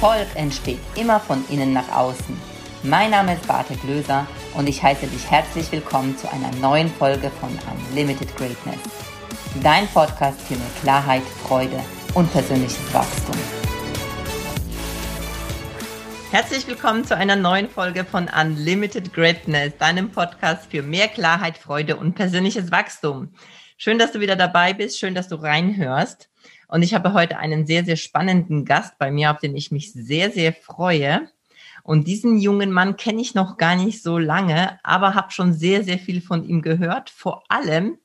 Erfolg entsteht immer von innen nach außen. Mein Name ist Bartek Löser und ich heiße dich herzlich willkommen zu einer neuen Folge von Unlimited Greatness. Dein Podcast für mehr Klarheit, Freude und persönliches Wachstum. Herzlich willkommen zu einer neuen Folge von Unlimited Greatness, deinem Podcast für mehr Klarheit, Freude und persönliches Wachstum. Schön, dass du wieder dabei bist, schön, dass du reinhörst. Und ich habe heute einen sehr, sehr spannenden Gast bei mir, auf den ich mich sehr, sehr freue. Und diesen jungen Mann kenne ich noch gar nicht so lange, aber habe schon sehr, sehr viel von ihm gehört. Vor allem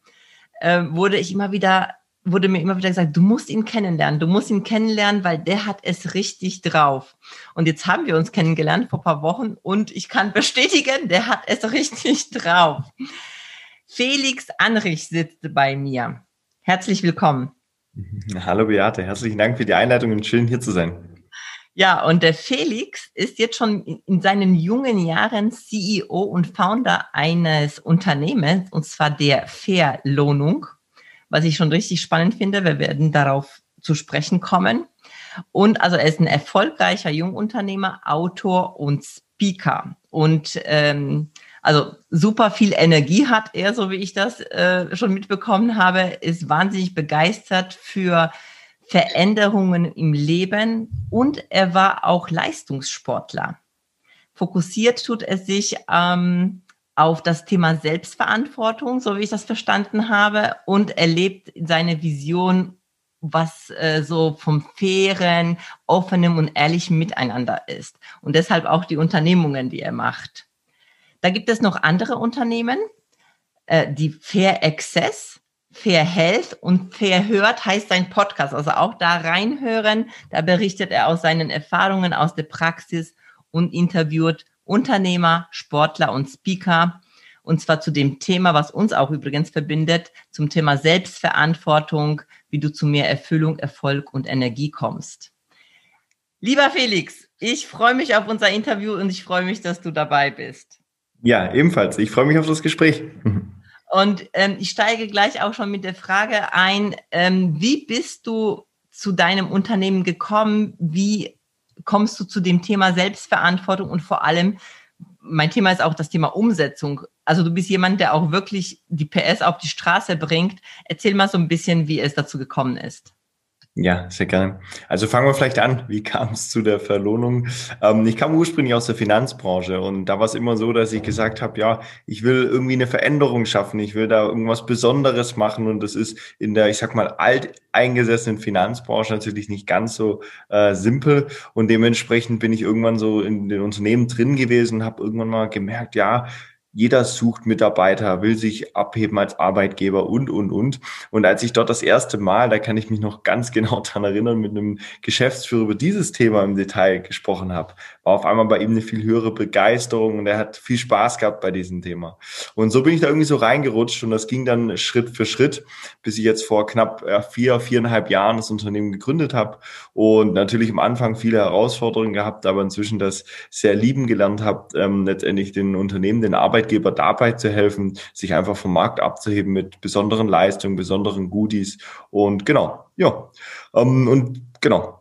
äh, wurde ich immer wieder, wurde mir immer wieder gesagt, du musst ihn kennenlernen, du musst ihn kennenlernen, weil der hat es richtig drauf. Und jetzt haben wir uns kennengelernt vor paar Wochen und ich kann bestätigen, der hat es richtig drauf. Felix Anrich sitzt bei mir. Herzlich willkommen. Hallo Beate, herzlichen Dank für die Einleitung und schön hier zu sein. Ja, und der Felix ist jetzt schon in seinen jungen Jahren CEO und Founder eines Unternehmens, und zwar der Verlohnung, was ich schon richtig spannend finde. Wir werden darauf zu sprechen kommen. Und also er ist ein erfolgreicher Jungunternehmer, Autor und Speaker. Und ähm, also super viel Energie hat er, so wie ich das äh, schon mitbekommen habe, ist wahnsinnig begeistert für Veränderungen im Leben und er war auch Leistungssportler. Fokussiert tut er sich ähm, auf das Thema Selbstverantwortung, so wie ich das verstanden habe, und er lebt seine Vision, was äh, so vom fairen, offenem und ehrlichen Miteinander ist. Und deshalb auch die Unternehmungen, die er macht. Da gibt es noch andere Unternehmen, äh, die Fair Access, Fair Health und Fair Hört heißt sein Podcast. Also auch da reinhören. Da berichtet er aus seinen Erfahrungen aus der Praxis und interviewt Unternehmer, Sportler und Speaker. Und zwar zu dem Thema, was uns auch übrigens verbindet, zum Thema Selbstverantwortung, wie du zu mehr Erfüllung, Erfolg und Energie kommst. Lieber Felix, ich freue mich auf unser Interview und ich freue mich, dass du dabei bist. Ja, ebenfalls. Ich freue mich auf das Gespräch. Und ähm, ich steige gleich auch schon mit der Frage ein, ähm, wie bist du zu deinem Unternehmen gekommen? Wie kommst du zu dem Thema Selbstverantwortung und vor allem, mein Thema ist auch das Thema Umsetzung. Also du bist jemand, der auch wirklich die PS auf die Straße bringt. Erzähl mal so ein bisschen, wie es dazu gekommen ist. Ja, sehr gerne. Also fangen wir vielleicht an. Wie kam es zu der Verlohnung? Ähm, ich kam ursprünglich aus der Finanzbranche und da war es immer so, dass ich gesagt habe, ja, ich will irgendwie eine Veränderung schaffen. Ich will da irgendwas Besonderes machen und das ist in der, ich sag mal, alteingesessenen Finanzbranche natürlich nicht ganz so äh, simpel und dementsprechend bin ich irgendwann so in den Unternehmen drin gewesen, habe irgendwann mal gemerkt, ja, jeder sucht Mitarbeiter, will sich abheben als Arbeitgeber und, und, und. Und als ich dort das erste Mal, da kann ich mich noch ganz genau dran erinnern, mit einem Geschäftsführer über dieses Thema im Detail gesprochen habe, war auf einmal bei ihm eine viel höhere Begeisterung und er hat viel Spaß gehabt bei diesem Thema. Und so bin ich da irgendwie so reingerutscht und das ging dann Schritt für Schritt, bis ich jetzt vor knapp vier, viereinhalb Jahren das Unternehmen gegründet habe und natürlich am Anfang viele Herausforderungen gehabt, aber inzwischen das sehr lieben gelernt habe, ähm, letztendlich den Unternehmen, den Arbeit Arbeitgeber dabei zu helfen, sich einfach vom Markt abzuheben mit besonderen Leistungen, besonderen Goodies und genau, ja. Ähm, und genau.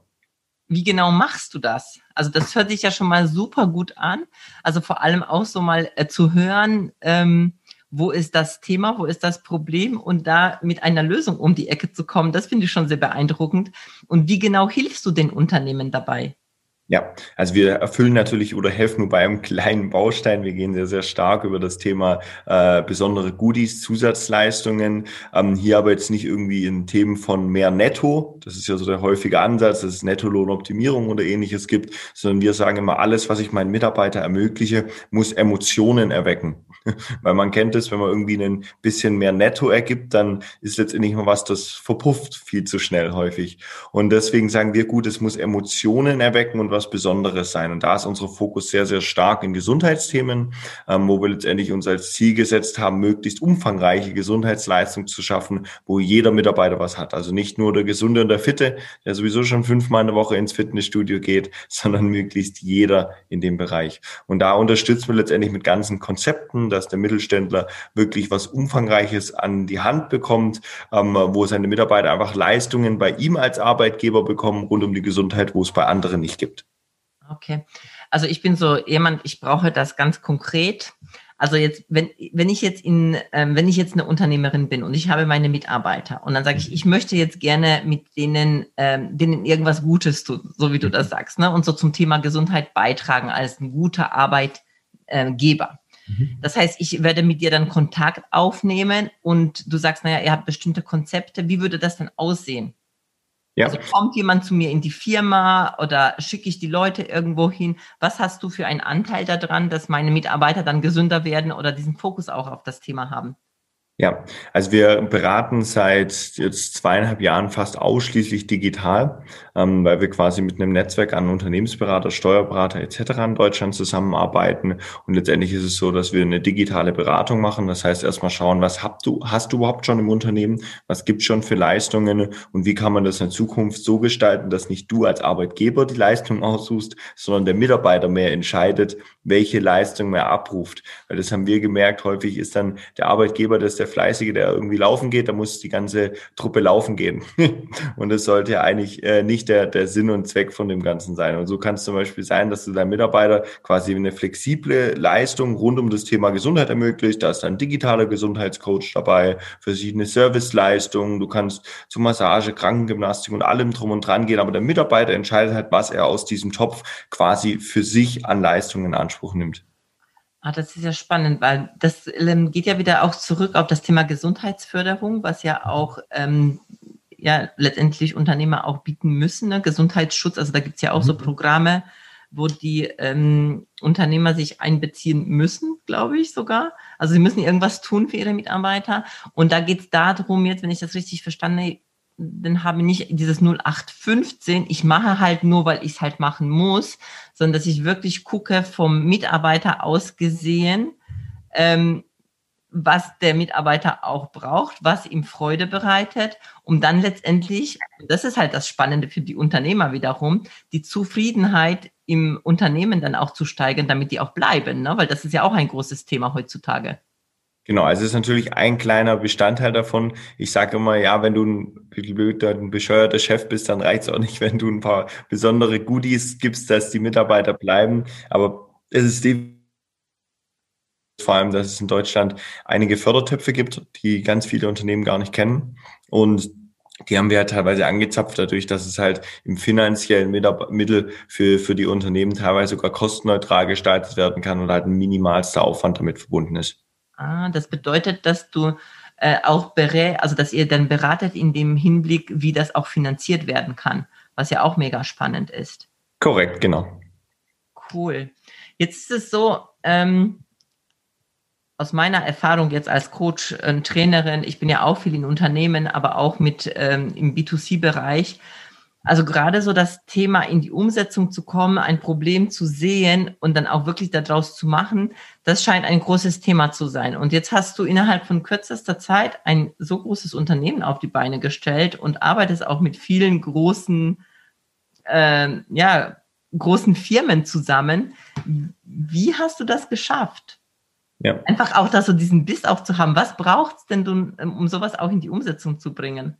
Wie genau machst du das? Also das hört sich ja schon mal super gut an. Also vor allem auch so mal äh, zu hören, ähm, wo ist das Thema, wo ist das Problem und da mit einer Lösung um die Ecke zu kommen, das finde ich schon sehr beeindruckend. Und wie genau hilfst du den Unternehmen dabei? Ja, also wir erfüllen natürlich oder helfen nur bei einem kleinen Baustein. Wir gehen sehr, sehr stark über das Thema äh, besondere Goodies, Zusatzleistungen. Ähm, hier aber jetzt nicht irgendwie in Themen von mehr Netto. Das ist ja so der häufige Ansatz, dass es Nettolohnoptimierung oder ähnliches gibt, sondern wir sagen immer, alles, was ich meinen Mitarbeiter ermögliche, muss Emotionen erwecken. Weil man kennt es, wenn man irgendwie ein bisschen mehr Netto ergibt, dann ist letztendlich mal was, das verpufft viel zu schnell häufig. Und deswegen sagen wir, gut, es muss Emotionen erwecken und was was Besonderes sein. Und da ist unser Fokus sehr, sehr stark in Gesundheitsthemen, ähm, wo wir letztendlich uns als Ziel gesetzt haben, möglichst umfangreiche Gesundheitsleistung zu schaffen, wo jeder Mitarbeiter was hat. Also nicht nur der Gesunde und der Fitte, der sowieso schon fünfmal in der Woche ins Fitnessstudio geht, sondern möglichst jeder in dem Bereich. Und da unterstützen wir letztendlich mit ganzen Konzepten, dass der Mittelständler wirklich was Umfangreiches an die Hand bekommt, ähm, wo seine Mitarbeiter einfach Leistungen bei ihm als Arbeitgeber bekommen rund um die Gesundheit, wo es bei anderen nicht gibt. Okay. Also ich bin so jemand, ich brauche das ganz konkret. Also jetzt, wenn, wenn ich jetzt in, ähm, wenn ich jetzt eine Unternehmerin bin und ich habe meine Mitarbeiter und dann sage ich, ich möchte jetzt gerne mit denen, ähm, denen irgendwas Gutes tun, so wie du das sagst, ne? Und so zum Thema Gesundheit beitragen als ein guter Arbeitgeber. Mhm. Das heißt, ich werde mit dir dann Kontakt aufnehmen und du sagst, naja, ihr habt bestimmte Konzepte. Wie würde das denn aussehen? Ja. Also kommt jemand zu mir in die Firma oder schicke ich die Leute irgendwo hin? Was hast du für einen Anteil daran, dass meine Mitarbeiter dann gesünder werden oder diesen Fokus auch auf das Thema haben? Ja, also wir beraten seit jetzt zweieinhalb Jahren fast ausschließlich digital, ähm, weil wir quasi mit einem Netzwerk an Unternehmensberater, Steuerberater etc. in Deutschland zusammenarbeiten. Und letztendlich ist es so, dass wir eine digitale Beratung machen. Das heißt, erstmal schauen, was habt du, hast du überhaupt schon im Unternehmen? Was gibt schon für Leistungen? Und wie kann man das in Zukunft so gestalten, dass nicht du als Arbeitgeber die Leistung aussuchst, sondern der Mitarbeiter mehr entscheidet, welche Leistung mehr abruft? Weil das haben wir gemerkt, häufig ist dann der Arbeitgeber, das der Fleißige, der irgendwie laufen geht, da muss die ganze Truppe laufen gehen. und das sollte ja eigentlich äh, nicht der, der Sinn und Zweck von dem Ganzen sein. Und so kann es zum Beispiel sein, dass du deinem Mitarbeiter quasi eine flexible Leistung rund um das Thema Gesundheit ermöglicht. Da ist dann digitaler Gesundheitscoach dabei, verschiedene Serviceleistungen. Du kannst zu Massage, Krankengymnastik und allem drum und dran gehen. Aber der Mitarbeiter entscheidet halt, was er aus diesem Topf quasi für sich an Leistungen in Anspruch nimmt. Ah, das ist ja spannend, weil das ähm, geht ja wieder auch zurück auf das Thema Gesundheitsförderung, was ja auch ähm, ja letztendlich Unternehmer auch bieten müssen. Ne? Gesundheitsschutz, also da gibt's ja auch mhm. so Programme, wo die ähm, Unternehmer sich einbeziehen müssen, glaube ich sogar. Also sie müssen irgendwas tun für ihre Mitarbeiter. Und da geht's darum, jetzt, wenn ich das richtig verstanden dann habe nicht dieses 0815, ich mache halt nur, weil ich es halt machen muss, sondern dass ich wirklich gucke vom Mitarbeiter aus gesehen, ähm, was der Mitarbeiter auch braucht, was ihm Freude bereitet, um dann letztendlich, das ist halt das Spannende für die Unternehmer wiederum, die Zufriedenheit im Unternehmen dann auch zu steigern, damit die auch bleiben, ne? weil das ist ja auch ein großes Thema heutzutage. Genau, also es ist natürlich ein kleiner Bestandteil davon. Ich sage immer, ja, wenn du ein, ein bescheuerter Chef bist, dann reicht es auch nicht, wenn du ein paar besondere Goodies gibst, dass die Mitarbeiter bleiben. Aber es ist vor allem, dass es in Deutschland einige Fördertöpfe gibt, die ganz viele Unternehmen gar nicht kennen. Und die haben wir ja teilweise angezapft dadurch, dass es halt im finanziellen Mittel für, für die Unternehmen teilweise sogar kostenneutral gestaltet werden kann und halt ein minimalster Aufwand damit verbunden ist. Ah, das bedeutet, dass du äh, auch berät, also dass ihr dann beratet in dem Hinblick, wie das auch finanziert werden kann, was ja auch mega spannend ist. Korrekt, genau. Cool. Jetzt ist es so, ähm, aus meiner Erfahrung jetzt als Coach, äh, Trainerin, ich bin ja auch viel in Unternehmen, aber auch mit ähm, im B2C-Bereich, also gerade so das Thema in die Umsetzung zu kommen, ein Problem zu sehen und dann auch wirklich daraus zu machen, das scheint ein großes Thema zu sein. Und jetzt hast du innerhalb von kürzester Zeit ein so großes Unternehmen auf die Beine gestellt und arbeitest auch mit vielen großen, äh, ja, großen Firmen zusammen. Wie hast du das geschafft? Ja. Einfach auch da so diesen Biss auch zu haben. Was braucht es denn, um sowas auch in die Umsetzung zu bringen?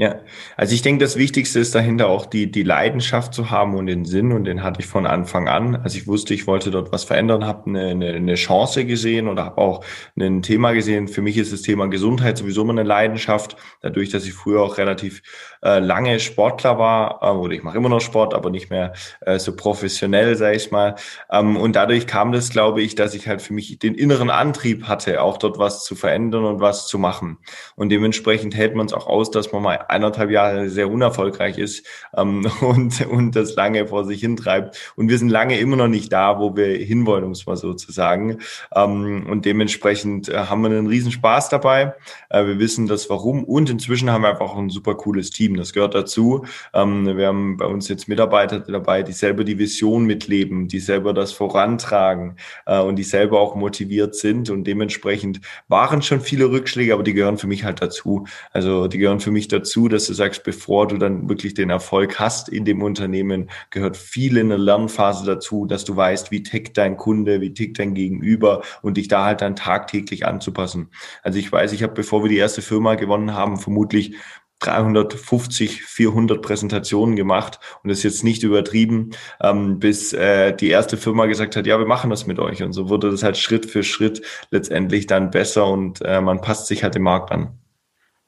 Ja, also ich denke, das Wichtigste ist dahinter auch die, die Leidenschaft zu haben und den Sinn und den hatte ich von Anfang an. Also ich wusste, ich wollte dort was verändern, habe eine, eine, eine Chance gesehen oder habe auch ein Thema gesehen. Für mich ist das Thema Gesundheit sowieso immer eine Leidenschaft, dadurch, dass ich früher auch relativ äh, lange Sportler war, äh, oder ich mache immer noch Sport, aber nicht mehr äh, so professionell, sage ich mal. Ähm, und dadurch kam das, glaube ich, dass ich halt für mich den inneren Antrieb hatte, auch dort was zu verändern und was zu machen. Und dementsprechend hält man es auch aus, dass man mal eineinhalb Jahre sehr unerfolgreich ist ähm, und, und das lange vor sich hintreibt. Und wir sind lange immer noch nicht da, wo wir hinwollen, um es mal so zu sagen. Ähm, und dementsprechend äh, haben wir einen riesen Spaß dabei. Äh, wir wissen das Warum und inzwischen haben wir einfach ein super cooles Team. Das gehört dazu. Ähm, wir haben bei uns jetzt Mitarbeiter dabei, die selber die Vision mitleben, die selber das vorantragen äh, und die selber auch motiviert sind. Und dementsprechend waren schon viele Rückschläge, aber die gehören für mich halt dazu. Also die gehören für mich dazu dazu, dass du sagst, bevor du dann wirklich den Erfolg hast in dem Unternehmen, gehört viel in der Lernphase dazu, dass du weißt, wie tickt dein Kunde, wie tickt dein Gegenüber und dich da halt dann tagtäglich anzupassen. Also ich weiß, ich habe, bevor wir die erste Firma gewonnen haben, vermutlich 350, 400 Präsentationen gemacht und das ist jetzt nicht übertrieben, ähm, bis äh, die erste Firma gesagt hat, ja, wir machen das mit euch. Und so wurde das halt Schritt für Schritt letztendlich dann besser und äh, man passt sich halt dem Markt an.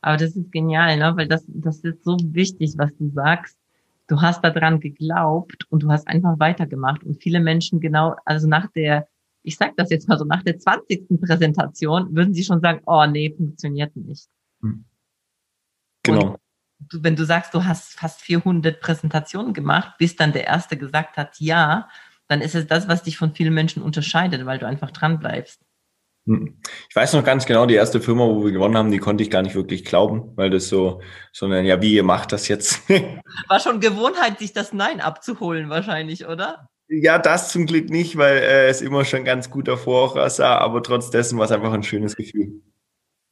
Aber das ist genial, ne? weil das, das ist so wichtig, was du sagst. Du hast daran geglaubt und du hast einfach weitergemacht. Und viele Menschen genau, also nach der, ich sag das jetzt mal so, nach der 20. Präsentation würden sie schon sagen, oh nee, funktioniert nicht. Hm. Genau. Du, wenn du sagst, du hast fast 400 Präsentationen gemacht, bis dann der Erste gesagt hat, ja, dann ist es das, was dich von vielen Menschen unterscheidet, weil du einfach dran bleibst. Hm. Ich weiß noch ganz genau, die erste Firma, wo wir gewonnen haben, die konnte ich gar nicht wirklich glauben, weil das so, sondern ja, wie ihr macht das jetzt? War schon Gewohnheit, sich das Nein abzuholen, wahrscheinlich, oder? Ja, das zum Glück nicht, weil äh, es immer schon ganz gut davor aussah, aber trotz dessen war es einfach ein schönes Gefühl.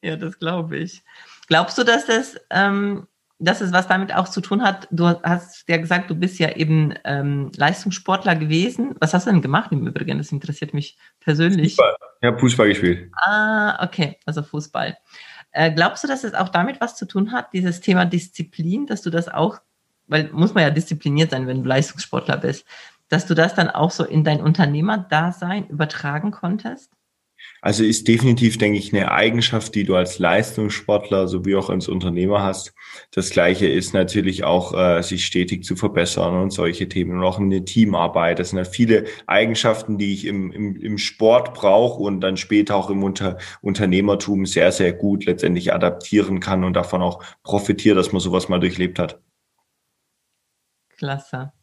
Ja, das glaube ich. Glaubst du, dass das, ähm, dass es was damit auch zu tun hat? Du hast ja gesagt, du bist ja eben ähm, Leistungssportler gewesen. Was hast du denn gemacht im Übrigen? Das interessiert mich persönlich. Fußball. Ich habe Fußball gespielt. Ah, okay, also Fußball. Äh, glaubst du, dass es auch damit was zu tun hat, dieses Thema Disziplin, dass du das auch, weil muss man ja diszipliniert sein, wenn du Leistungssportler bist, dass du das dann auch so in dein Unternehmerdasein übertragen konntest? Also ist definitiv, denke ich, eine Eigenschaft, die du als Leistungssportler sowie auch als Unternehmer hast. Das Gleiche ist natürlich auch, äh, sich stetig zu verbessern und solche Themen und auch eine Teamarbeit. Das sind halt viele Eigenschaften, die ich im, im, im Sport brauche und dann später auch im Unter, Unternehmertum sehr, sehr gut letztendlich adaptieren kann und davon auch profitiere, dass man sowas mal durchlebt hat. Klasse.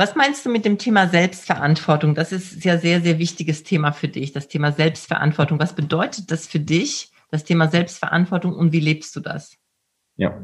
Was meinst du mit dem Thema Selbstverantwortung? Das ist ja sehr, sehr wichtiges Thema für dich, das Thema Selbstverantwortung. Was bedeutet das für dich, das Thema Selbstverantwortung und wie lebst du das? Ja,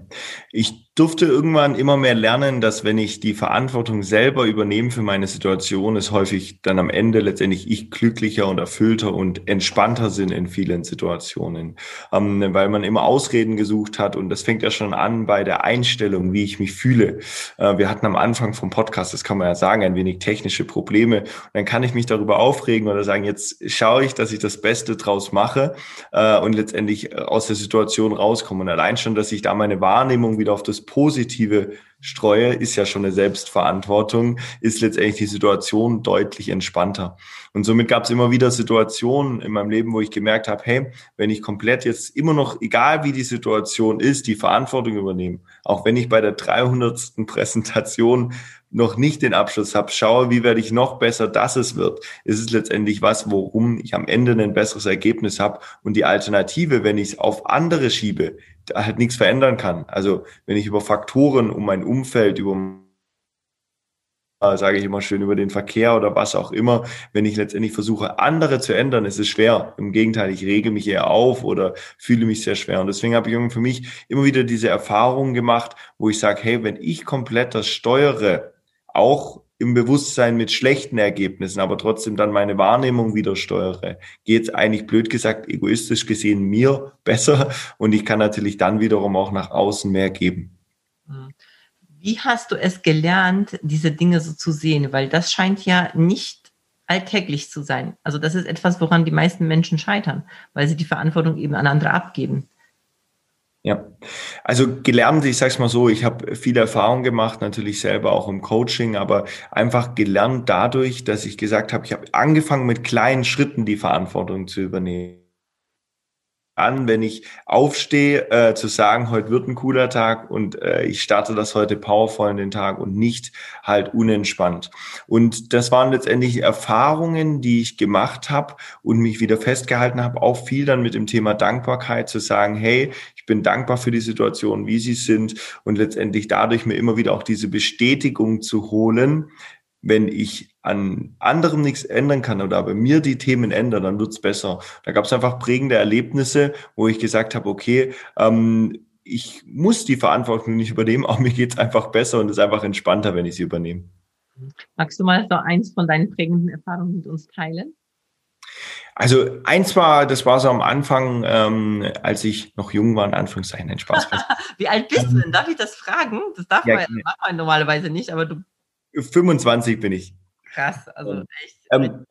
ich durfte irgendwann immer mehr lernen, dass wenn ich die Verantwortung selber übernehme für meine Situation, ist häufig dann am Ende letztendlich ich glücklicher und erfüllter und entspannter sind in vielen Situationen, ähm, weil man immer Ausreden gesucht hat und das fängt ja schon an bei der Einstellung, wie ich mich fühle. Äh, wir hatten am Anfang vom Podcast, das kann man ja sagen, ein wenig technische Probleme. Und dann kann ich mich darüber aufregen oder sagen, jetzt schaue ich, dass ich das Beste draus mache äh, und letztendlich äh, aus der Situation rauskomme. Und allein schon, dass ich da meine Wahrnehmung wieder auf das Positive streue, ist ja schon eine Selbstverantwortung, ist letztendlich die Situation deutlich entspannter. Und somit gab es immer wieder Situationen in meinem Leben, wo ich gemerkt habe, hey, wenn ich komplett jetzt immer noch, egal wie die Situation ist, die Verantwortung übernehme, auch wenn ich bei der 300. Präsentation noch nicht den Abschluss habe, schaue, wie werde ich noch besser, dass es wird. Es ist letztendlich was, worum ich am Ende ein besseres Ergebnis habe. Und die Alternative, wenn ich es auf andere schiebe, halt nichts verändern kann. Also wenn ich über Faktoren um mein Umfeld, über sage ich immer schön, über den Verkehr oder was auch immer, wenn ich letztendlich versuche, andere zu ändern, ist es schwer. Im Gegenteil, ich rege mich eher auf oder fühle mich sehr schwer. Und deswegen habe ich für mich immer wieder diese Erfahrungen gemacht, wo ich sage, hey, wenn ich komplett das steuere, auch im Bewusstsein mit schlechten Ergebnissen, aber trotzdem dann meine Wahrnehmung wieder steuere, geht eigentlich blöd gesagt, egoistisch gesehen mir besser und ich kann natürlich dann wiederum auch nach außen mehr geben. Hm. Wie hast du es gelernt, diese Dinge so zu sehen? Weil das scheint ja nicht alltäglich zu sein. Also das ist etwas, woran die meisten Menschen scheitern, weil sie die Verantwortung eben an andere abgeben. Ja, also gelernt, ich sag's mal so, ich habe viel Erfahrung gemacht, natürlich selber auch im Coaching, aber einfach gelernt dadurch, dass ich gesagt habe, ich habe angefangen mit kleinen Schritten die Verantwortung zu übernehmen an, wenn ich aufstehe, äh, zu sagen, heute wird ein cooler Tag und äh, ich starte das heute powervoll in den Tag und nicht halt unentspannt. Und das waren letztendlich Erfahrungen, die ich gemacht habe und mich wieder festgehalten habe, auch viel dann mit dem Thema Dankbarkeit zu sagen, hey, ich bin dankbar für die Situation, wie sie sind und letztendlich dadurch mir immer wieder auch diese Bestätigung zu holen, wenn ich an anderem nichts ändern kann oder bei mir die Themen ändern, dann wird's besser. Da gab es einfach prägende Erlebnisse, wo ich gesagt habe, okay, ähm, ich muss die Verantwortung nicht übernehmen, auch mir geht's einfach besser und es ist einfach entspannter, wenn ich sie übernehme. Magst du mal so eins von deinen prägenden Erfahrungen mit uns teilen? Also eins war, das war so am Anfang, ähm, als ich noch jung war, in Anführungszeichen, ein Spaß. Wie alt bist du denn? Darf ich das fragen? Das darf ja, man normalerweise nicht, aber du 25 bin ich. Krass, also echt. Ähm,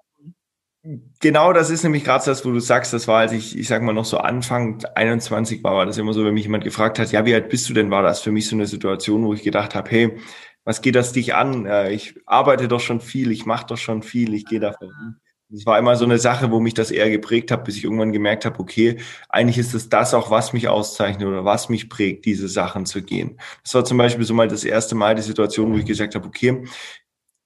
Genau, das ist nämlich gerade das, wo du sagst, das war, als ich, ich sag mal, noch so Anfang 21 war, war das immer so, wenn mich jemand gefragt hat, ja, wie alt bist du denn, war das für mich so eine Situation, wo ich gedacht habe, hey, was geht das dich an? Äh, ich arbeite doch schon viel, ich mache doch schon viel, ich gehe davon. Das war immer so eine Sache, wo mich das eher geprägt hat, bis ich irgendwann gemerkt habe, okay, eigentlich ist es das auch, was mich auszeichnet oder was mich prägt, diese Sachen zu gehen. Das war zum Beispiel so mal das erste Mal die Situation, wo ich gesagt habe, okay,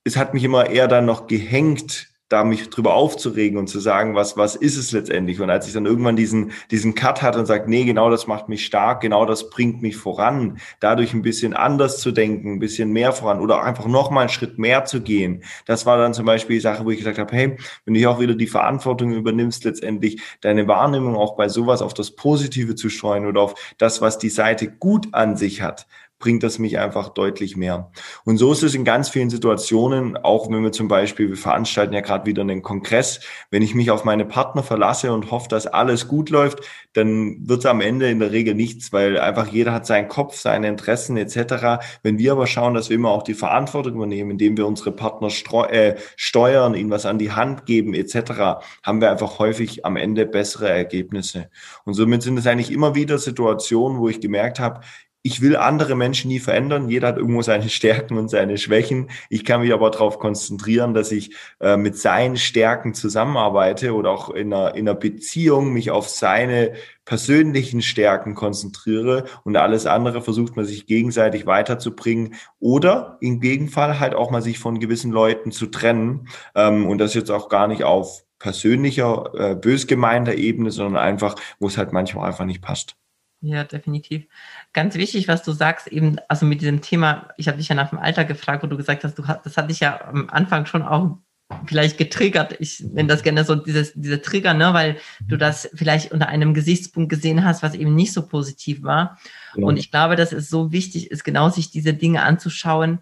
es hat mich immer eher dann noch gehängt, da mich drüber aufzuregen und zu sagen, was, was ist es letztendlich? Und als ich dann irgendwann diesen, diesen Cut hatte und sagt, nee, genau das macht mich stark, genau das bringt mich voran, dadurch ein bisschen anders zu denken, ein bisschen mehr voran oder einfach nochmal einen Schritt mehr zu gehen. Das war dann zum Beispiel die Sache, wo ich gesagt habe, hey, wenn du hier auch wieder die Verantwortung übernimmst, letztendlich deine Wahrnehmung auch bei sowas auf das Positive zu streuen oder auf das, was die Seite gut an sich hat, bringt das mich einfach deutlich mehr. Und so ist es in ganz vielen Situationen, auch wenn wir zum Beispiel, wir veranstalten ja gerade wieder einen Kongress, wenn ich mich auf meine Partner verlasse und hoffe, dass alles gut läuft, dann wird es am Ende in der Regel nichts, weil einfach jeder hat seinen Kopf, seine Interessen etc. Wenn wir aber schauen, dass wir immer auch die Verantwortung übernehmen, indem wir unsere Partner äh, steuern, ihnen was an die Hand geben etc., haben wir einfach häufig am Ende bessere Ergebnisse. Und somit sind es eigentlich immer wieder Situationen, wo ich gemerkt habe, ich will andere Menschen nie verändern. Jeder hat irgendwo seine Stärken und seine Schwächen. Ich kann mich aber darauf konzentrieren, dass ich äh, mit seinen Stärken zusammenarbeite oder auch in einer, in einer Beziehung mich auf seine persönlichen Stärken konzentriere und alles andere versucht man sich gegenseitig weiterzubringen oder im Gegenfall halt auch mal sich von gewissen Leuten zu trennen ähm, und das jetzt auch gar nicht auf persönlicher, äh, bös gemeinter Ebene, sondern einfach, wo es halt manchmal einfach nicht passt. Ja, definitiv. Ganz wichtig, was du sagst, eben, also mit diesem Thema, ich habe dich ja nach dem Alter gefragt, wo du gesagt hast, du hast, das hat dich ja am Anfang schon auch vielleicht getriggert. Ich nenne das gerne so dieses, diese Trigger, ne, weil du das vielleicht unter einem Gesichtspunkt gesehen hast, was eben nicht so positiv war. Ja. Und ich glaube, dass es so wichtig ist, genau sich diese Dinge anzuschauen.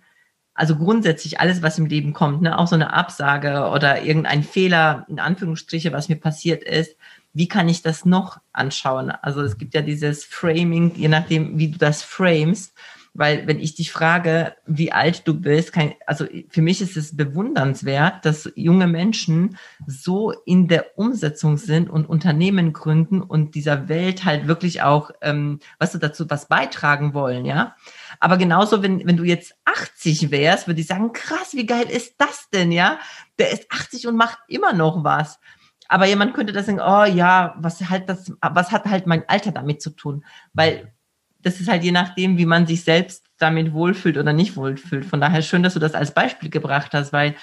Also grundsätzlich alles, was im Leben kommt, ne, auch so eine Absage oder irgendein Fehler, in Anführungsstriche, was mir passiert ist, wie kann ich das noch anschauen? Also es gibt ja dieses Framing, je nachdem, wie du das framest. Weil wenn ich dich frage, wie alt du bist, kann, also für mich ist es bewundernswert, dass junge Menschen so in der Umsetzung sind und Unternehmen gründen und dieser Welt halt wirklich auch, ähm, was du dazu was beitragen wollen, ja. Aber genauso, wenn, wenn du jetzt 80 wärst, würde ich sagen, krass, wie geil ist das denn, ja? Der ist 80 und macht immer noch was. Aber jemand könnte das sagen, oh ja, was halt das, was hat halt mein Alter damit zu tun? Weil das ist halt je nachdem, wie man sich selbst damit wohlfühlt oder nicht wohlfühlt. Von daher schön, dass du das als Beispiel gebracht hast, weil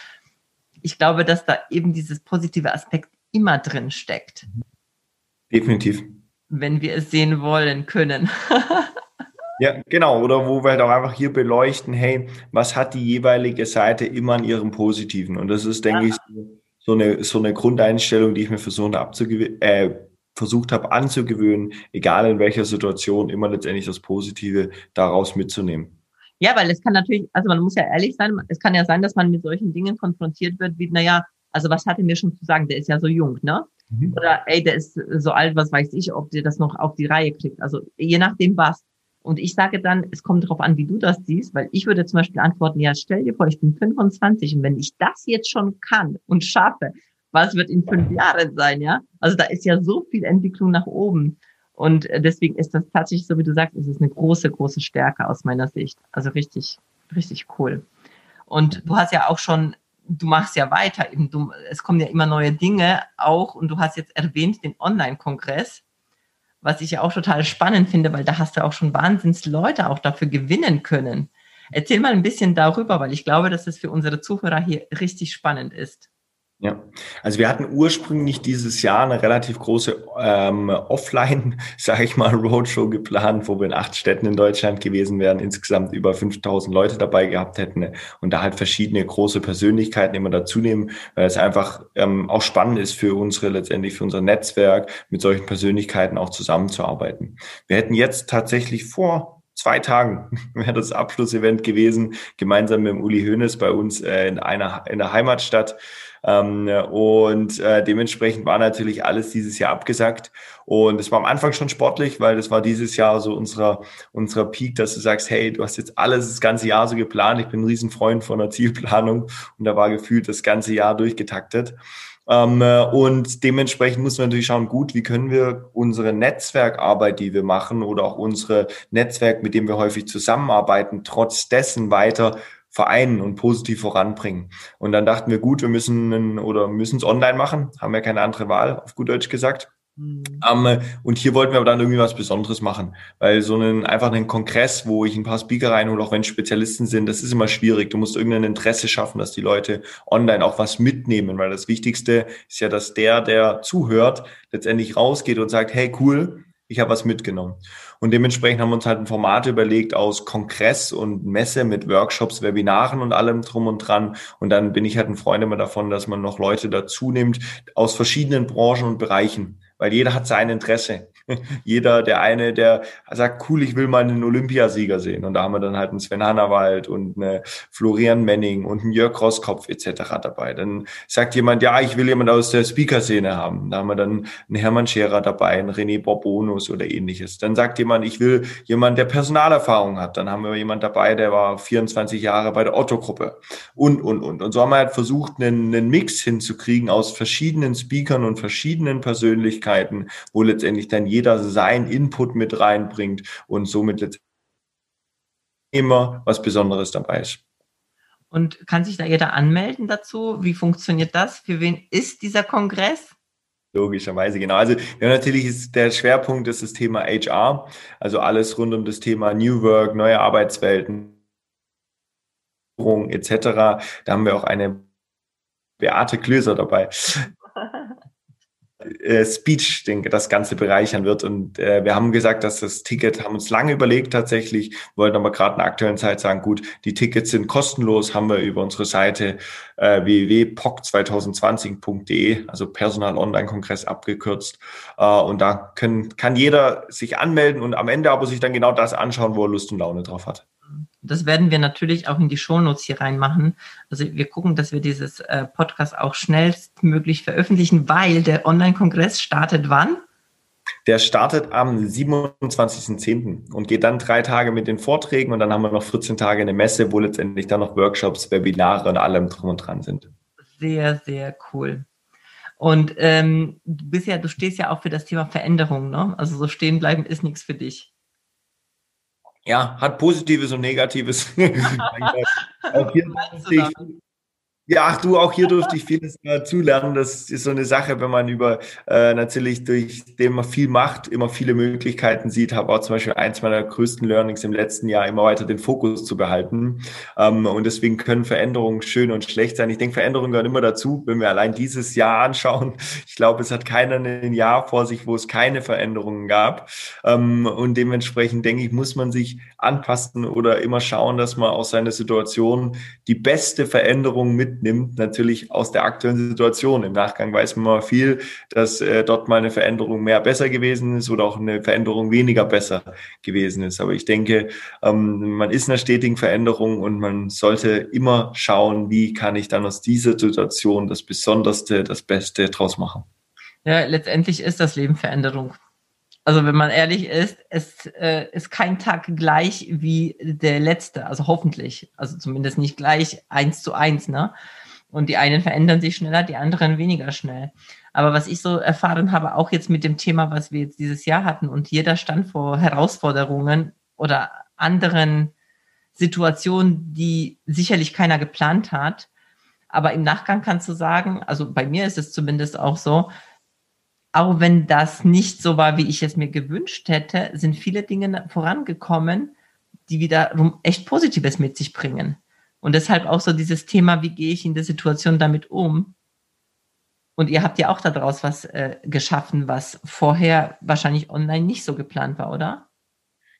ich glaube, dass da eben dieses positive Aspekt immer drin steckt. Definitiv. Wenn wir es sehen wollen können. Ja, genau. Oder wo wir halt auch einfach hier beleuchten, hey, was hat die jeweilige Seite immer an ihrem Positiven? Und das ist, denke ja. ich, so eine, so eine Grundeinstellung, die ich mir versucht habe, äh, versucht habe anzugewöhnen, egal in welcher Situation, immer letztendlich das Positive daraus mitzunehmen. Ja, weil es kann natürlich, also man muss ja ehrlich sein, es kann ja sein, dass man mit solchen Dingen konfrontiert wird, wie, naja, also was hat er mir schon zu sagen, der ist ja so jung, ne? Mhm. Oder ey, der ist so alt, was weiß ich, ob der das noch auf die Reihe kriegt. Also je nachdem was. Und ich sage dann, es kommt darauf an, wie du das siehst, weil ich würde zum Beispiel antworten, ja, stell dir vor, ich bin 25 und wenn ich das jetzt schon kann und schaffe, was wird in fünf Jahren sein, ja? Also da ist ja so viel Entwicklung nach oben. Und äh, deswegen ist das tatsächlich, so wie du sagst, es ist eine große, große Stärke aus meiner Sicht. Also richtig, richtig cool. Und du hast ja auch schon, du machst ja weiter, eben du, es kommen ja immer neue Dinge auch und du hast jetzt erwähnt den Online-Kongress was ich ja auch total spannend finde, weil da hast du auch schon wahnsinns Leute auch dafür gewinnen können. Erzähl mal ein bisschen darüber, weil ich glaube, dass es für unsere Zuhörer hier richtig spannend ist. Ja, also wir hatten ursprünglich dieses Jahr eine relativ große ähm, Offline, sage ich mal, Roadshow geplant, wo wir in acht Städten in Deutschland gewesen wären, insgesamt über 5000 Leute dabei gehabt hätten und da halt verschiedene große Persönlichkeiten immer dazu nehmen, weil es einfach ähm, auch spannend ist für unsere, letztendlich für unser Netzwerk, mit solchen Persönlichkeiten auch zusammenzuarbeiten. Wir hätten jetzt tatsächlich vor zwei Tagen wäre das Abschlussevent gewesen, gemeinsam mit dem Uli Hoeneß bei uns äh, in einer in der Heimatstadt und äh, dementsprechend war natürlich alles dieses Jahr abgesagt. Und es war am Anfang schon sportlich, weil das war dieses Jahr so unserer, unserer Peak, dass du sagst, hey, du hast jetzt alles das ganze Jahr so geplant. Ich bin ein Riesenfreund von der Zielplanung und da war gefühlt das ganze Jahr durchgetaktet. Ähm, und dementsprechend muss man natürlich schauen, gut, wie können wir unsere Netzwerkarbeit, die wir machen oder auch unsere Netzwerk, mit dem wir häufig zusammenarbeiten, trotz dessen weiter vereinen und positiv voranbringen. Und dann dachten wir, gut, wir müssen oder müssen es online machen, haben ja keine andere Wahl, auf gut Deutsch gesagt. Mhm. Um, und hier wollten wir aber dann irgendwie was Besonderes machen, weil so einen einfach einen Kongress, wo ich ein paar Speaker reinhole, auch wenn Spezialisten sind, das ist immer schwierig. Du musst irgendein Interesse schaffen, dass die Leute online auch was mitnehmen, weil das Wichtigste ist ja, dass der, der zuhört, letztendlich rausgeht und sagt, hey cool, ich habe was mitgenommen. Und dementsprechend haben wir uns halt ein Format überlegt aus Kongress und Messe mit Workshops, Webinaren und allem drum und dran. Und dann bin ich halt ein Freund immer davon, dass man noch Leute dazu nimmt aus verschiedenen Branchen und Bereichen weil jeder hat sein Interesse. jeder, der eine, der sagt, cool, ich will mal einen Olympiasieger sehen. Und da haben wir dann halt einen Sven Hannawald und eine Florian Menning und einen Jörg Rosskopf etc. dabei. Dann sagt jemand, ja, ich will jemand aus der Speaker-Szene haben. Da haben wir dann einen Hermann Scherer dabei, einen René Borbonus oder ähnliches. Dann sagt jemand, ich will jemand, der Personalerfahrung hat. Dann haben wir jemand dabei, der war 24 Jahre bei der Otto-Gruppe und, und, und. Und so haben wir halt versucht, einen, einen Mix hinzukriegen aus verschiedenen Speakern und verschiedenen Persönlichkeiten wo letztendlich dann jeder sein Input mit reinbringt und somit letztendlich immer was Besonderes dabei ist. Und kann sich da jeder anmelden dazu? Wie funktioniert das? Für wen ist dieser Kongress? Logischerweise, genau. Also ja, natürlich ist der Schwerpunkt ist das Thema HR, also alles rund um das Thema New Work, neue Arbeitswelten, etc. Da haben wir auch eine Beate Klöser dabei. Äh, Speech den, das Ganze bereichern wird. Und äh, wir haben gesagt, dass das Ticket, haben uns lange überlegt tatsächlich, wollten aber gerade in der aktuellen Zeit sagen, gut, die Tickets sind kostenlos, haben wir über unsere Seite äh, www.poc2020.de, also Personal Online Kongress abgekürzt. Äh, und da können, kann jeder sich anmelden und am Ende aber sich dann genau das anschauen, wo er Lust und Laune drauf hat. Das werden wir natürlich auch in die Shownotes hier reinmachen. Also wir gucken, dass wir dieses äh, Podcast auch schnellstmöglich veröffentlichen, weil der Online-Kongress startet wann? Der startet am 27.10. und geht dann drei Tage mit den Vorträgen und dann haben wir noch 14 Tage eine Messe, wo letztendlich dann noch Workshops, Webinare und allem drum und dran sind. Sehr, sehr cool. Und ähm, du bist ja, du stehst ja auch für das Thema Veränderung, ne? Also so stehen bleiben ist nichts für dich ja, hat Positives und Negatives. auch hier ja, ach du, auch hier durfte ich vieles dazulernen. Das ist so eine Sache, wenn man über äh, natürlich durch dem man viel macht, immer viele Möglichkeiten sieht, habe auch zum Beispiel eins meiner größten Learnings im letzten Jahr, immer weiter den Fokus zu behalten. Ähm, und deswegen können Veränderungen schön und schlecht sein. Ich denke, Veränderungen gehören immer dazu, wenn wir allein dieses Jahr anschauen. Ich glaube, es hat keiner ein Jahr vor sich, wo es keine Veränderungen gab. Ähm, und dementsprechend denke ich, muss man sich anpassen oder immer schauen, dass man aus seiner Situation die beste Veränderung mit mitnimmt, natürlich aus der aktuellen Situation. Im Nachgang weiß man mal viel, dass äh, dort mal eine Veränderung mehr besser gewesen ist oder auch eine Veränderung weniger besser gewesen ist. Aber ich denke, ähm, man ist in einer stetigen Veränderung und man sollte immer schauen, wie kann ich dann aus dieser Situation das Besonderste, das Beste draus machen. Ja, letztendlich ist das Leben Veränderung. Also wenn man ehrlich ist, es äh, ist kein Tag gleich wie der letzte, also hoffentlich. Also zumindest nicht gleich eins zu eins, ne? Und die einen verändern sich schneller, die anderen weniger schnell. Aber was ich so erfahren habe, auch jetzt mit dem Thema, was wir jetzt dieses Jahr hatten, und jeder stand vor Herausforderungen oder anderen Situationen, die sicherlich keiner geplant hat. Aber im Nachgang kannst du sagen, also bei mir ist es zumindest auch so, auch wenn das nicht so war, wie ich es mir gewünscht hätte, sind viele Dinge vorangekommen, die wiederum echt Positives mit sich bringen. Und deshalb auch so dieses Thema, wie gehe ich in der Situation damit um? Und ihr habt ja auch daraus was äh, geschaffen, was vorher wahrscheinlich online nicht so geplant war, oder?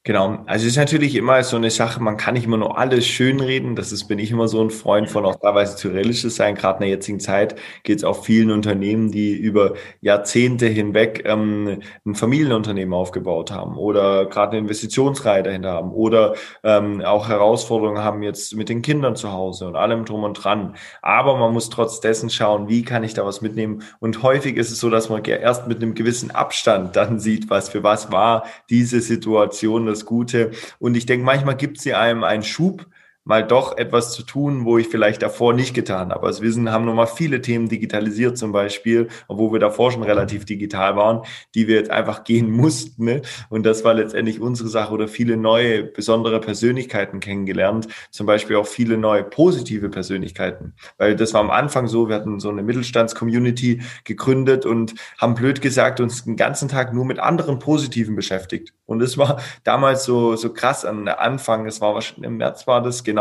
Genau, also es ist natürlich immer so eine Sache, man kann nicht immer nur alles schönreden, das ist, bin ich immer so ein Freund von, auch teilweise zu realistisch sein. Gerade in der jetzigen Zeit geht es auch vielen Unternehmen, die über Jahrzehnte hinweg ähm, ein Familienunternehmen aufgebaut haben oder gerade eine Investitionsreihe dahinter haben oder ähm, auch Herausforderungen haben jetzt mit den Kindern zu Hause und allem drum und dran. Aber man muss trotz dessen schauen, wie kann ich da was mitnehmen. Und häufig ist es so, dass man erst mit einem gewissen Abstand dann sieht, was für was war diese Situation das Gute. Und ich denke, manchmal gibt sie einem einen Schub, mal doch etwas zu tun, wo ich vielleicht davor nicht getan habe. Als Wissen haben nochmal viele Themen digitalisiert zum Beispiel, obwohl wir davor schon relativ digital waren, die wir jetzt einfach gehen mussten. Ne? Und das war letztendlich unsere Sache oder viele neue, besondere Persönlichkeiten kennengelernt, zum Beispiel auch viele neue positive Persönlichkeiten. Weil das war am Anfang so, wir hatten so eine Mittelstands-Community gegründet und haben blöd gesagt uns den ganzen Tag nur mit anderen Positiven beschäftigt. Und es war damals so, so krass an der Anfang, es war wahrscheinlich im März war das, genau,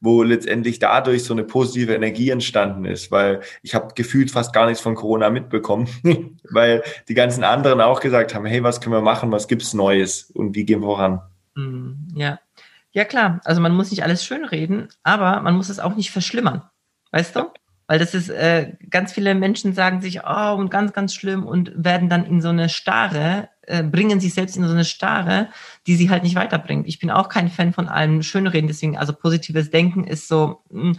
wo letztendlich dadurch so eine positive Energie entstanden ist, weil ich habe gefühlt fast gar nichts von Corona mitbekommen, weil die ganzen anderen auch gesagt haben, hey, was können wir machen, was gibt's Neues und wie gehen wir voran? Hm, ja. Ja, klar. Also man muss nicht alles schönreden, aber man muss es auch nicht verschlimmern. Weißt du? Weil das ist, äh, ganz viele Menschen sagen sich, oh, und ganz, ganz schlimm und werden dann in so eine Starre, äh, bringen sich selbst in so eine Starre, die sie halt nicht weiterbringt. Ich bin auch kein Fan von allem Schönreden, deswegen, also positives Denken ist so, hm,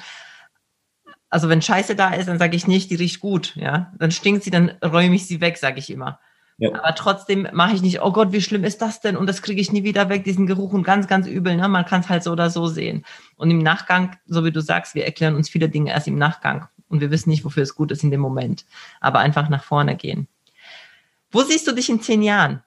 also wenn Scheiße da ist, dann sage ich nicht, die riecht gut, ja. Dann stinkt sie, dann räume ich sie weg, sage ich immer. Ja. Aber trotzdem mache ich nicht, oh Gott, wie schlimm ist das denn? Und das kriege ich nie wieder weg, diesen Geruch und ganz, ganz übel. Ne? Man kann es halt so oder so sehen. Und im Nachgang, so wie du sagst, wir erklären uns viele Dinge erst im Nachgang und wir wissen nicht, wofür es gut ist in dem Moment. Aber einfach nach vorne gehen. Wo siehst du dich in zehn Jahren?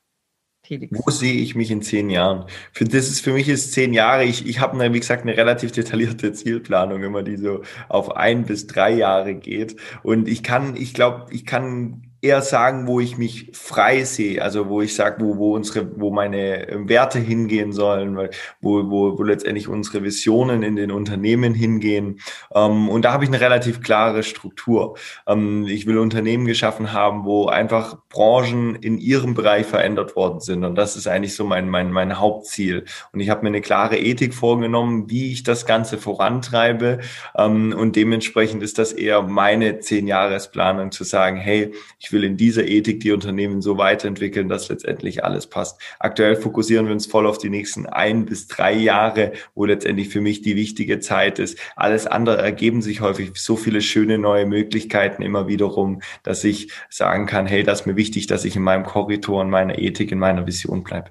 Felix? Wo sehe ich mich in zehn Jahren? Für das ist für mich ist zehn Jahre. Ich, ich habe, wie gesagt, eine relativ detaillierte Zielplanung, immer die so auf ein bis drei Jahre geht. Und ich kann, ich glaube, ich kann eher sagen, wo ich mich frei sehe, also wo ich sage, wo, wo unsere, wo meine ähm, Werte hingehen sollen, wo, wo, wo letztendlich unsere Visionen in den Unternehmen hingehen. Ähm, und da habe ich eine relativ klare Struktur. Ähm, ich will Unternehmen geschaffen haben, wo einfach Branchen in ihrem Bereich verändert worden sind. Und das ist eigentlich so mein, mein, mein Hauptziel. Und ich habe mir eine klare Ethik vorgenommen, wie ich das Ganze vorantreibe. Und dementsprechend ist das eher meine Zehn-Jahresplanung zu sagen, hey, ich will in dieser Ethik die Unternehmen so weiterentwickeln, dass letztendlich alles passt. Aktuell fokussieren wir uns voll auf die nächsten ein bis drei Jahre, wo letztendlich für mich die wichtige Zeit ist. Alles andere ergeben sich häufig so viele schöne neue Möglichkeiten immer wiederum, dass ich sagen kann, hey, das ist mir wichtig, dass ich in meinem Korridor, in meiner Ethik, in meiner Vision bleibe.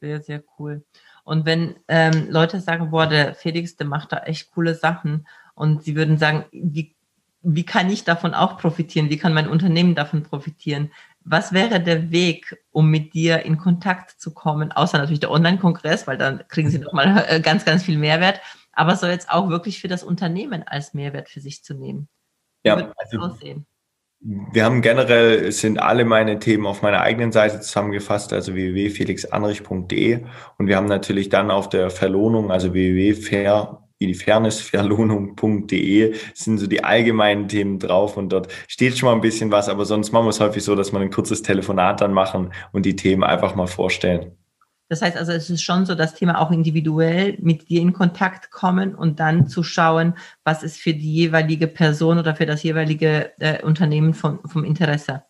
Sehr, sehr cool. Und wenn ähm, Leute sagen, boah, der Felix, der macht da echt coole Sachen und sie würden sagen, wie wie kann ich davon auch profitieren? Wie kann mein Unternehmen davon profitieren? Was wäre der Weg, um mit dir in Kontakt zu kommen? Außer natürlich der Online-Kongress, weil dann kriegen sie nochmal äh, ganz, ganz viel Mehrwert. Aber so jetzt auch wirklich für das Unternehmen als Mehrwert für sich zu nehmen. Wie ja, also, aussehen? Wir haben generell, sind alle meine Themen auf meiner eigenen Seite zusammengefasst, also www.felixanrich.de und wir haben natürlich dann auf der Verlohnung, also www.fair wie die fairnessverlohnung.de sind so die allgemeinen Themen drauf und dort steht schon mal ein bisschen was, aber sonst machen wir es häufig so, dass wir ein kurzes Telefonat dann machen und die Themen einfach mal vorstellen. Das heißt also, es ist schon so, das Thema auch individuell mit dir in Kontakt kommen und dann zu schauen, was ist für die jeweilige Person oder für das jeweilige äh, Unternehmen vom, vom Interesse.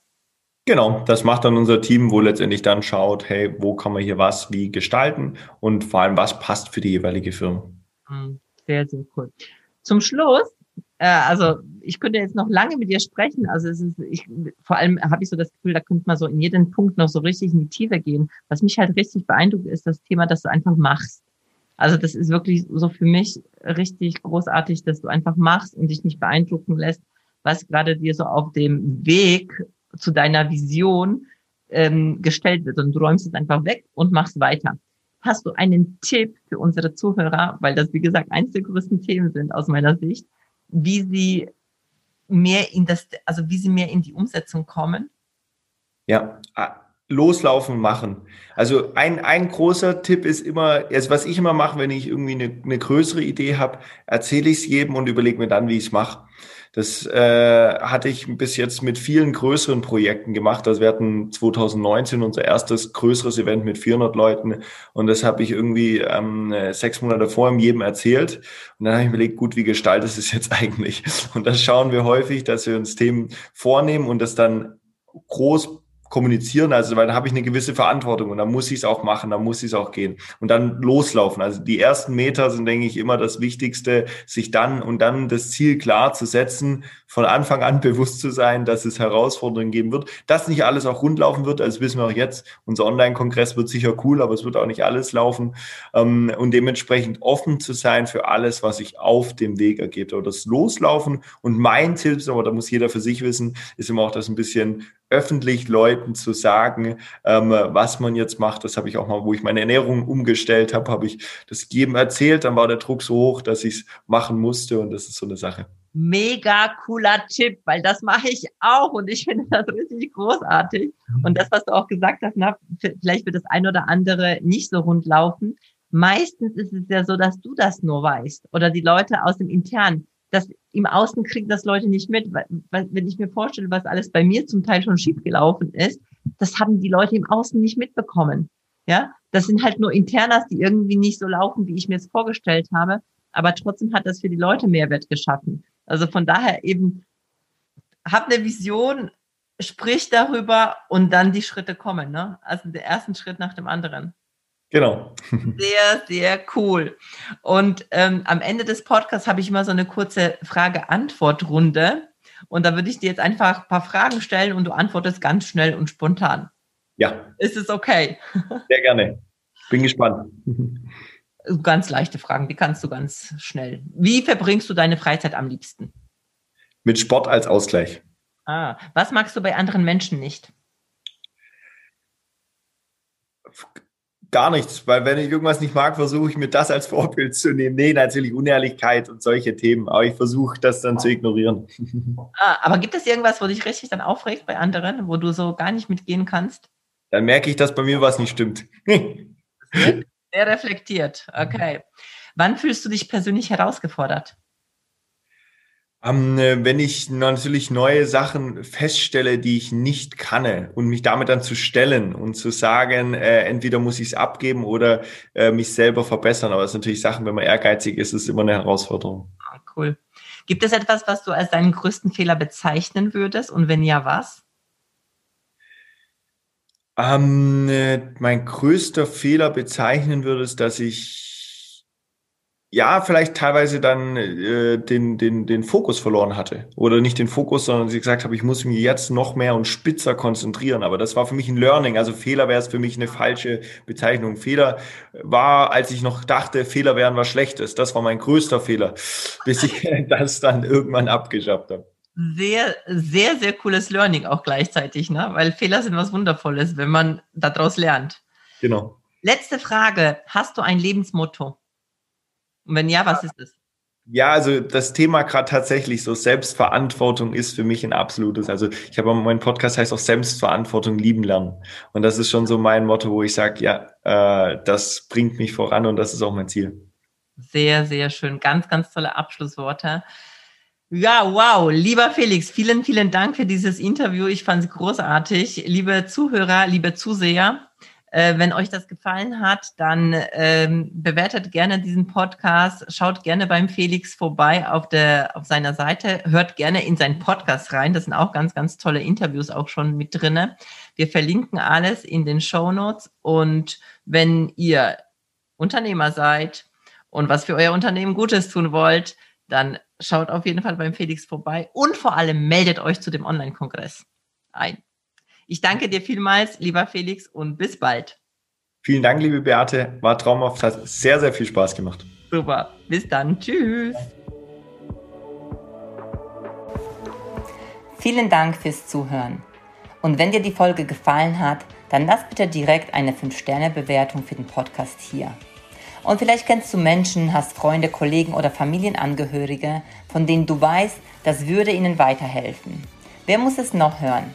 Genau, das macht dann unser Team, wo letztendlich dann schaut, hey, wo kann man hier was wie gestalten und vor allem, was passt für die jeweilige Firma. Mhm. Sehr, sehr cool. Zum Schluss, äh, also ich könnte jetzt noch lange mit dir sprechen. Also es ist, ich, vor allem habe ich so das Gefühl, da könnte man so in jeden Punkt noch so richtig in die Tiefe gehen. Was mich halt richtig beeindruckt, ist das Thema, dass du einfach machst. Also das ist wirklich so für mich richtig großartig, dass du einfach machst und dich nicht beeindrucken lässt, was gerade dir so auf dem Weg zu deiner Vision ähm, gestellt wird. Und du räumst es einfach weg und machst weiter. Hast du einen Tipp für unsere Zuhörer, weil das, wie gesagt, eines der größten Themen sind aus meiner Sicht, wie sie mehr in das, also wie sie mehr in die Umsetzung kommen? Ja, loslaufen machen. Also ein, ein großer Tipp ist immer, also was ich immer mache, wenn ich irgendwie eine, eine größere Idee habe, erzähle ich es jedem und überlege mir dann, wie ich es mache. Das äh, hatte ich bis jetzt mit vielen größeren Projekten gemacht. Also wir hatten 2019 unser erstes größeres Event mit 400 Leuten und das habe ich irgendwie ähm, sechs Monate vor jedem erzählt. Und dann habe ich mir überlegt, gut, wie gestaltet es jetzt eigentlich? Und das schauen wir häufig, dass wir uns Themen vornehmen und das dann groß kommunizieren, also weil dann habe ich eine gewisse Verantwortung und dann muss ich es auch machen, dann muss ich es auch gehen. Und dann loslaufen. Also die ersten Meter sind, denke ich, immer das Wichtigste, sich dann und dann das Ziel klar zu setzen, von Anfang an bewusst zu sein, dass es Herausforderungen geben wird, dass nicht alles auch rund laufen wird, also wissen wir auch jetzt, unser Online-Kongress wird sicher cool, aber es wird auch nicht alles laufen. Ähm, und dementsprechend offen zu sein für alles, was sich auf dem Weg ergibt. Oder das Loslaufen und mein Tipp, aber da muss jeder für sich wissen, ist immer auch das ein bisschen öffentlich Leuten zu sagen, ähm, was man jetzt macht. Das habe ich auch mal, wo ich meine Ernährung umgestellt habe, habe ich das jedem erzählt. Dann war der Druck so hoch, dass ich es machen musste und das ist so eine Sache. Mega cooler Tipp, weil das mache ich auch und ich finde das richtig großartig. Und das, was du auch gesagt hast, na, vielleicht wird das ein oder andere nicht so rund laufen. Meistens ist es ja so, dass du das nur weißt oder die Leute aus dem Internen das im Außen kriegen das Leute nicht mit. Wenn ich mir vorstelle, was alles bei mir zum Teil schon schiefgelaufen ist, das haben die Leute im Außen nicht mitbekommen. Ja, das sind halt nur Internas, die irgendwie nicht so laufen, wie ich mir es vorgestellt habe. Aber trotzdem hat das für die Leute Mehrwert geschaffen. Also von daher eben, hab eine Vision, sprich darüber und dann die Schritte kommen. Ne? Also der ersten Schritt nach dem anderen. Genau. Sehr, sehr cool. Und ähm, am Ende des Podcasts habe ich immer so eine kurze Frage-Antwort-Runde. Und da würde ich dir jetzt einfach ein paar Fragen stellen und du antwortest ganz schnell und spontan. Ja. Ist es okay? Sehr gerne. Bin gespannt. Ganz leichte Fragen, die kannst du ganz schnell. Wie verbringst du deine Freizeit am liebsten? Mit Sport als Ausgleich. Ah, was magst du bei anderen Menschen nicht? Gar nichts, weil wenn ich irgendwas nicht mag, versuche ich mir das als Vorbild zu nehmen. Nee, natürlich Unehrlichkeit und solche Themen, aber ich versuche das dann zu ignorieren. Ah, aber gibt es irgendwas, wo dich richtig dann aufregt bei anderen, wo du so gar nicht mitgehen kannst? Dann merke ich, dass bei mir was nicht stimmt. Sehr reflektiert, okay. Wann fühlst du dich persönlich herausgefordert? Ähm, wenn ich natürlich neue Sachen feststelle, die ich nicht kann und mich damit dann zu stellen und zu sagen, äh, entweder muss ich es abgeben oder äh, mich selber verbessern. Aber es sind natürlich Sachen, wenn man ehrgeizig ist, ist immer eine Herausforderung. Ah, cool. Gibt es etwas, was du als deinen größten Fehler bezeichnen würdest? Und wenn ja, was? Ähm, äh, mein größter Fehler bezeichnen würde, ist, dass ich ja, vielleicht teilweise dann äh, den, den, den Fokus verloren hatte. Oder nicht den Fokus, sondern sie gesagt habe, ich muss mich jetzt noch mehr und spitzer konzentrieren. Aber das war für mich ein Learning. Also Fehler wäre es für mich eine falsche Bezeichnung. Fehler war, als ich noch dachte, Fehler wären was Schlechtes. Das war mein größter Fehler, bis ich das dann irgendwann abgeschafft habe. Sehr, sehr, sehr cooles Learning auch gleichzeitig, ne? Weil Fehler sind was Wundervolles, wenn man daraus lernt. Genau. Letzte Frage. Hast du ein Lebensmotto? Und wenn ja, was ist es? Ja, also das Thema gerade tatsächlich so Selbstverantwortung ist für mich ein absolutes. Also ich habe mein Podcast heißt auch Selbstverantwortung lieben lernen und das ist schon so mein Motto, wo ich sage, ja, äh, das bringt mich voran und das ist auch mein Ziel. Sehr, sehr schön, ganz, ganz tolle Abschlussworte. Ja, wow, lieber Felix, vielen, vielen Dank für dieses Interview. Ich fand es großartig. Liebe Zuhörer, liebe Zuseher, äh, wenn euch das gefallen hat, dann ähm, bewertet gerne diesen Podcast, schaut gerne beim Felix vorbei auf der auf seiner Seite, hört gerne in seinen Podcast rein. Das sind auch ganz ganz tolle Interviews auch schon mit drinne. Wir verlinken alles in den Show Notes und wenn ihr Unternehmer seid und was für euer Unternehmen Gutes tun wollt, dann schaut auf jeden Fall beim Felix vorbei und vor allem meldet euch zu dem Online-Kongress ein. Ich danke dir vielmals, lieber Felix, und bis bald. Vielen Dank, liebe Beate. War traumhaft, hat sehr, sehr viel Spaß gemacht. Super. Bis dann. Tschüss. Vielen Dank fürs Zuhören. Und wenn dir die Folge gefallen hat, dann lass bitte direkt eine 5-Sterne-Bewertung für den Podcast hier. Und vielleicht kennst du Menschen, hast Freunde, Kollegen oder Familienangehörige, von denen du weißt, das würde ihnen weiterhelfen. Wer muss es noch hören?